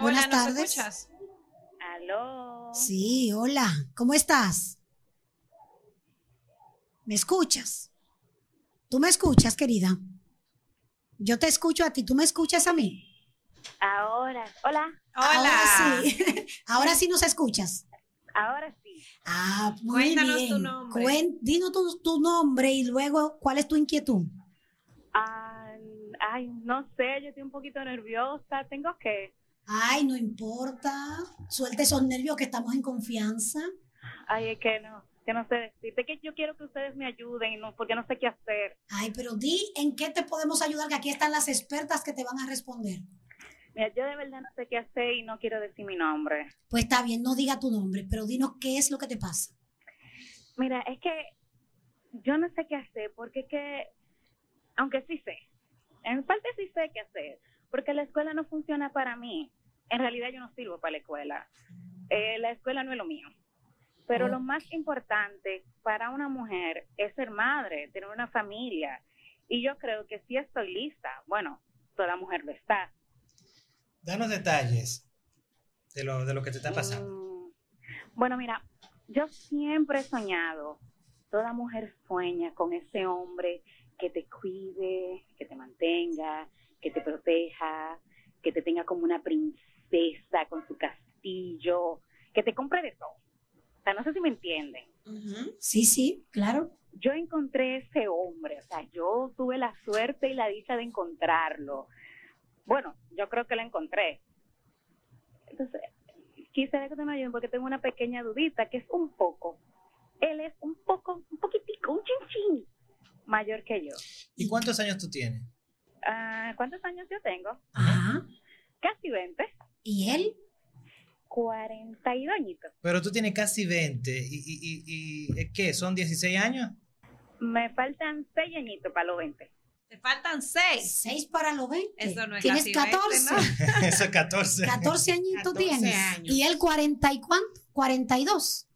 Buenas tardes. Escuchas? Aló. Sí, hola. ¿Cómo estás? ¿Me escuchas? ¿Tú me escuchas, querida? Yo te escucho a ti, ¿tú me escuchas a mí? Ahora, hola. Hola. Ahora sí. Ahora sí nos escuchas. Ahora sí. Ah, muy Cuéntanos bien. tu nombre. Cuen- dinos tu, tu nombre y luego cuál es tu inquietud. Ah, ay, no sé, yo estoy un poquito nerviosa. Tengo que. Ay, no importa. Suelte esos nervios que estamos en confianza. Ay, es que no, que no sé decirte. Que yo quiero que ustedes me ayuden no, porque no sé qué hacer. Ay, pero di en qué te podemos ayudar, que aquí están las expertas que te van a responder. Mira, yo de verdad no sé qué hacer y no quiero decir mi nombre. Pues está bien, no diga tu nombre, pero dinos qué es lo que te pasa. Mira, es que yo no sé qué hacer porque es que, aunque sí sé, en parte sí sé qué hacer, porque la escuela no funciona para mí. En realidad yo no sirvo para la escuela. Eh, la escuela no es lo mío. Pero lo más importante para una mujer es ser madre, tener una familia. Y yo creo que sí estoy lista. Bueno, toda mujer lo está. Danos detalles de lo, de lo que te está pasando. Mm, Bueno, mira, yo siempre he soñado, toda mujer sueña con ese hombre que te cuide, que te mantenga, que te proteja, que te tenga como una princesa con su castillo, que te compre de todo. O sea, no sé si me entienden. Sí, sí, claro. Yo encontré ese hombre, o sea, yo tuve la suerte y la dicha de encontrarlo. Bueno, yo creo que lo encontré. Entonces, quisiera que te me ayuden porque tengo una pequeña dudita que es un poco. Él es un poco, un poquitico, un chinchín mayor que yo. ¿Y cuántos años tú tienes? Ah, ¿Cuántos años yo tengo? Ajá. Casi 20. ¿Y él? 42 añitos. Pero tú tienes casi 20. ¿Y, y, y, y ¿eh, qué? ¿Son 16 años? Me faltan 6 añitos para los 20. Te faltan seis. Seis para los 20. Eso no es Tienes casi 14. 20, ¿no? Eso es 14. 14 añitos 14 tienes. años. ¿Y él 40 y cuánto? 42.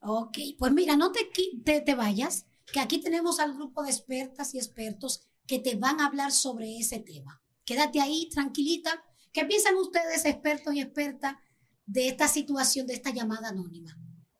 Ok, pues mira, no te, te, te vayas, que aquí tenemos al grupo de expertas y expertos que te van a hablar sobre ese tema. Quédate ahí, tranquilita. ¿Qué piensan ustedes, expertos y expertas, de esta situación, de esta llamada anónima?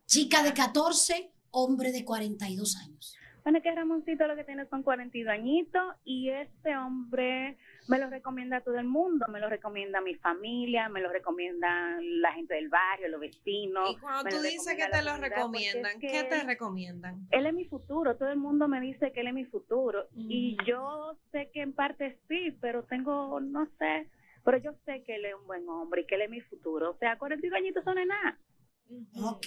Chica de 14, hombre de 42 años. Bueno, es que Ramoncito lo que tiene son 42 añitos y este hombre me lo recomienda a todo el mundo, me lo recomienda mi familia, me lo recomienda la gente del barrio, los vecinos. Y cuando me tú dices que te lo recomiendan, es ¿qué que te recomiendan? Él es mi futuro, todo el mundo me dice que él es mi futuro y Ujú. yo sé que en parte sí, pero tengo, no sé, pero yo sé que él es un buen hombre y que él es mi futuro, o sea, 42 añitos son de nada. Ok.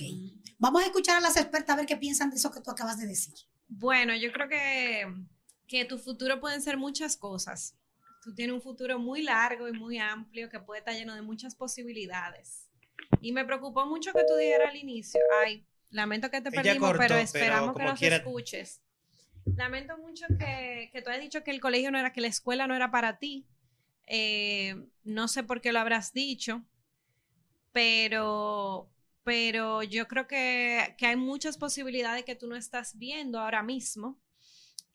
Vamos a escuchar a las expertas a ver qué piensan de eso que tú acabas de decir. Bueno, yo creo que, que tu futuro pueden ser muchas cosas. Tú tienes un futuro muy largo y muy amplio que puede estar lleno de muchas posibilidades. Y me preocupó mucho que tú dijeras al inicio, ay, lamento que te Ella perdimos, cortó, pero pero esperamos que nos quiera- escuches. Lamento mucho que, que tú hayas dicho que el colegio no era, que la escuela no era para ti. Eh, no sé por qué lo habrás dicho, pero, pero yo creo que, que hay muchas posibilidades que tú no estás viendo ahora mismo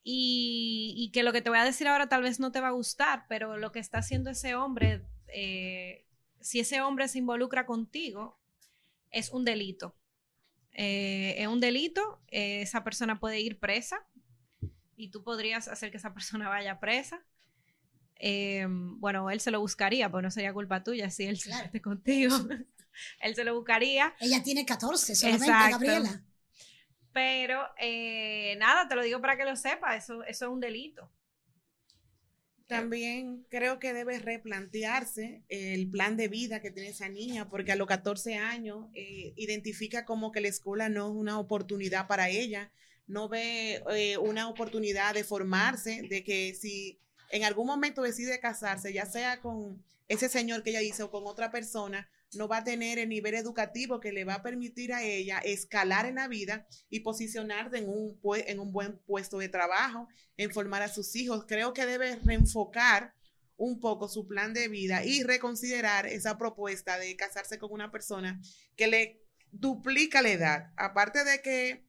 y, que lo que te voy a decir ahora tal vez no te va a gustar, pero lo que está haciendo ese hombre, eh, si ese hombre se involucra contigo, es un delito. Eh, es un delito, esa persona puede ir presa y tú podrías hacer que esa persona vaya presa. Eh, bueno, él se lo buscaría, pues no sería culpa tuya si él se Claro. contigo. él se lo buscaría. Ella tiene 14 solamente, Exacto. Gabriela. Pero eh, nada, te lo digo para que lo sepas, eso, eso es un delito. También creo que debe replantearse el plan de vida que tiene esa niña, porque a los 14 años eh, identifica como que la escuela no es una oportunidad para ella, no ve eh, una oportunidad de formarse, de que si en algún momento decide casarse, ya sea con ese señor que ella dice o con otra persona, no va a tener el nivel educativo que le va a permitir a ella escalar en la vida y posicionarse en un, en un buen puesto de trabajo, en formar a sus hijos. Creo que debe reenfocar un poco su plan de vida y reconsiderar esa propuesta de casarse con una persona que le duplica la edad. Aparte de que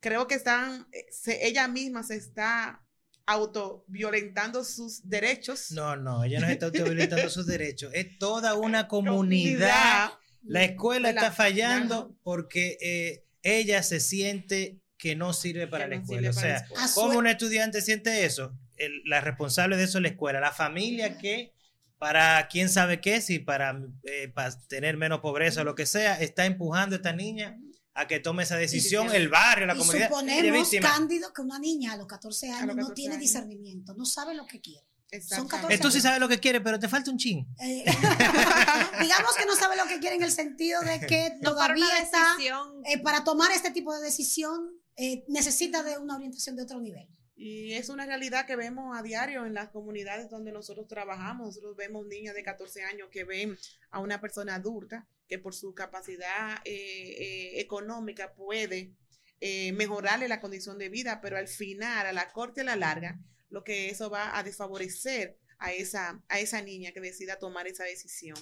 creo que están, eh, ella misma se está autoviolentando sus derechos. No, no, ella no está autoviolentando sus derechos. Es toda una comunidad. La escuela está fallando porque eh, ella se siente que no sirve para la escuela. o sea, ¿cómo un estudiante siente eso? la responsable de eso es la escuela. La familia que, para quién sabe qué, si para, eh, para tener menos pobreza o lo que sea, está empujando a esta niña a que tome esa decisión el barrio, la comunidad. Suponemos, Cándido, que una niña a los 14 años no tiene discernimiento, no sabe lo que quiere. Son 14 Tú sí sabes lo que quiere, pero te falta un chin. Eh, digamos que no sabe lo que quiere en el sentido de que todavía está eh, para tomar este tipo de decisión eh, necesita de una orientación de otro nivel. Y es una realidad que vemos a diario en las comunidades donde nosotros trabajamos. Nosotros vemos niñas de 14 años que ven a una persona adulta que por su capacidad eh, eh, económica puede eh, mejorarle la condición de vida, pero al final, a la corte y a la larga, lo que eso va a desfavorecer a esa, a esa niña que decida tomar esa decisión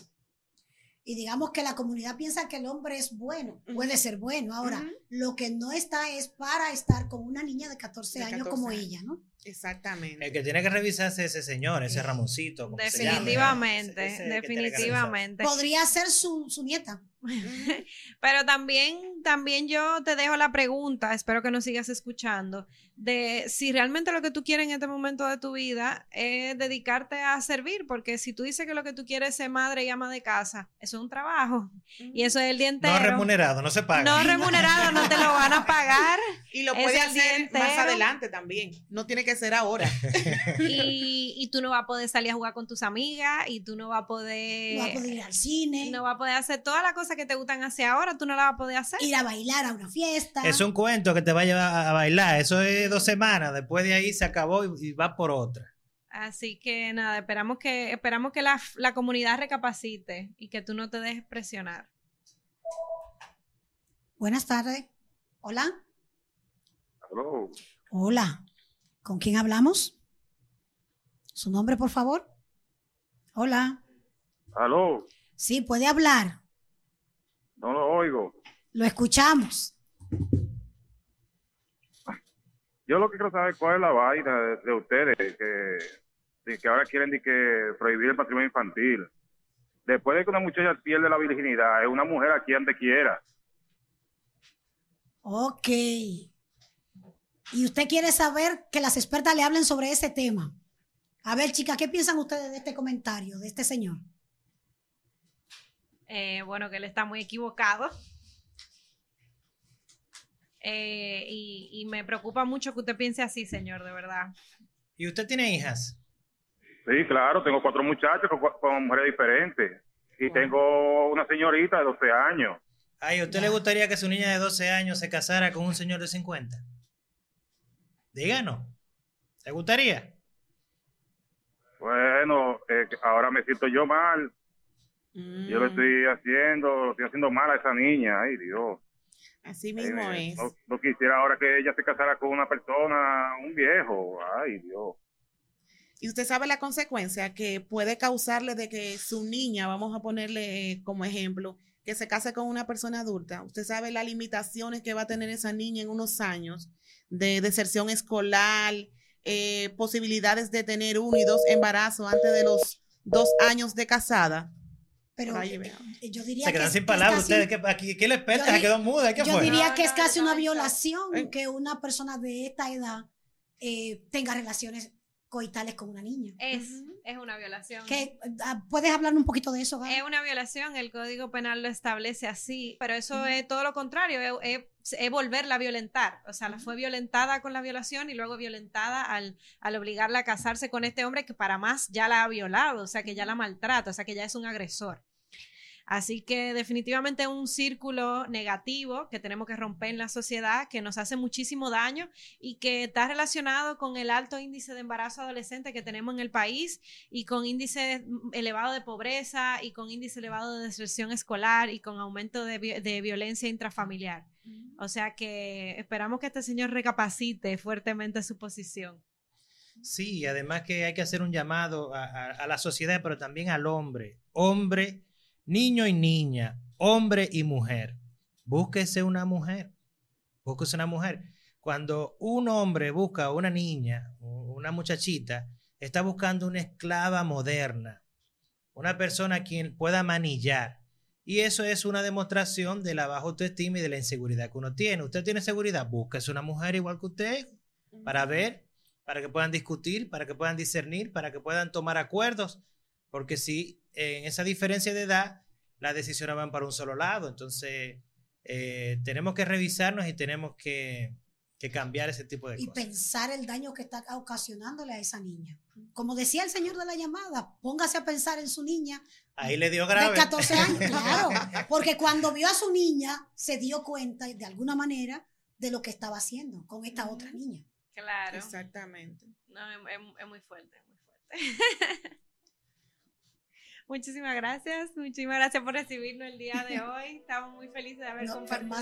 y digamos que la comunidad piensa que el hombre es bueno, puede ser bueno. Ahora, lo que no está es para estar con una niña de 14, años como ella, ¿no? Exactamente. El que tiene que revisarse ese señor, ese Ramoncito. Definitivamente, definitivamente. Podría ser su, su nieta. Pero también, también yo te dejo la pregunta, espero que nos sigas escuchando, de si realmente lo que tú quieres en este momento de tu vida es dedicarte a servir, porque si tú dices que lo que tú quieres es ser madre y ama de casa, eso es un trabajo y eso es el día entero. No remunerado, no se paga. No remunerado, no te lo van a pagar. Y lo puedes hacer más adelante también, no tiene que ser ahora. y, y, tú no vas a poder salir a jugar con tus amigas y tú no vas a poder... No vas a poder ir al cine. No vas a poder hacer todas las cosas que te gustan hacia ahora, tú no las vas a poder hacer. Ir a bailar a una fiesta. Es un cuento que te va a llevar a bailar, eso es dos semanas, después de ahí se acabó y, va por otra. Así que nada, esperamos que, esperamos que la, la comunidad recapacite y que tú no te dejes presionar. Buenas tardes. Hola. Hola. ¿Con quién hablamos? ¿Su nombre, por favor? Hola. Aló. Sí, puede hablar. No lo oigo. Lo escuchamos. Yo lo que quiero saber cuál es la vaina de, ustedes, que, que ahora quieren que prohibir el matrimonio infantil. Después de que una muchacha pierde la virginidad, es una mujer aquí donde quiera. Ok. Y usted quiere saber que las expertas le hablen sobre ese tema. A ver, chicas, ¿qué piensan ustedes de este comentario, de este señor? Eh, bueno, que él está muy equivocado. Eh, y, me preocupa mucho que usted piense así, señor, de verdad. ¿Y usted tiene hijas? Sí, claro, tengo cuatro muchachos con, mujeres diferentes. Y tengo una señorita de 12 años. Ay, ¿a usted le gustaría que su niña de 12 años se casara con un señor de 50? Díganos. ¿Le gustaría? Bueno, eh, ahora me siento yo mal yo lo mm. estoy haciendo, estoy haciendo mal a esa niña, ay Dios. Así mismo es. No, quisiera ahora que ella se casara con una persona, un viejo, ay Dios. Y usted sabe la consecuencia que puede causarle de que su niña, vamos a ponerle como ejemplo, que se case con una persona adulta. Usted sabe las limitaciones que va a tener esa niña en unos años de deserción escolar, eh, posibilidades de tener uno y dos embarazos antes de los dos años de casada. Pero yo diría se quedan sin palabras ustedes. ¿Qué, qué les pesa? Se quedó muda. ¿Qué yo diría que es casi una violación que una persona de esta edad eh, tenga relaciones coitales con una niña. Es, es una violación. Ah, ¿Puedes hablar un poquito de eso? Es una violación, el Código Penal lo establece así, pero eso es todo lo contrario, es, volverla a violentar. O sea, la fue violentada con la violación y luego violentada al, al obligarla a casarse con este hombre que para más ya la ha violado, o sea, que ya la maltrata, o sea, que ya es un agresor. Así que definitivamente es un círculo negativo que tenemos que romper en la sociedad, que nos hace muchísimo daño y que está relacionado con el alto índice de embarazo adolescente que tenemos en el país y con índice elevado de pobreza y con índice elevado de deserción escolar y con aumento de, violencia intrafamiliar. O sea que esperamos que este señor recapacite fuertemente su posición. Sí, además que hay que hacer un llamado a, a la sociedad, pero también al hombre. Hombre niño y niña, hombre y mujer. Búsquese una mujer. Búsquese una mujer. Cuando un hombre busca a una niña, una muchachita, está buscando una esclava moderna, una persona a quien pueda manillar. Y eso es una demostración de la baja autoestima y de la inseguridad que uno tiene. Usted tiene seguridad, búsquese una mujer igual que usted para ver, para que puedan discutir, para que puedan discernir, para que puedan tomar acuerdos. Porque si en esa diferencia de edad las decisiones van para un solo lado, entonces eh, tenemos que revisarnos y tenemos que, que cambiar ese tipo de y cosas. Y pensar el daño que está ocasionándole a esa niña. Como decía el señor de la llamada, póngase a pensar en su niña. Ahí le dio grave. De 14 años, claro. Porque cuando vio a su niña, se dio cuenta de alguna manera de lo que estaba haciendo con esta otra niña. Claro. Exactamente. No, es, es muy fuerte, muy fuerte. Muchísimas gracias, muchísimas gracias por recibirnos el día de hoy. Estamos muy felices de haber no, compartido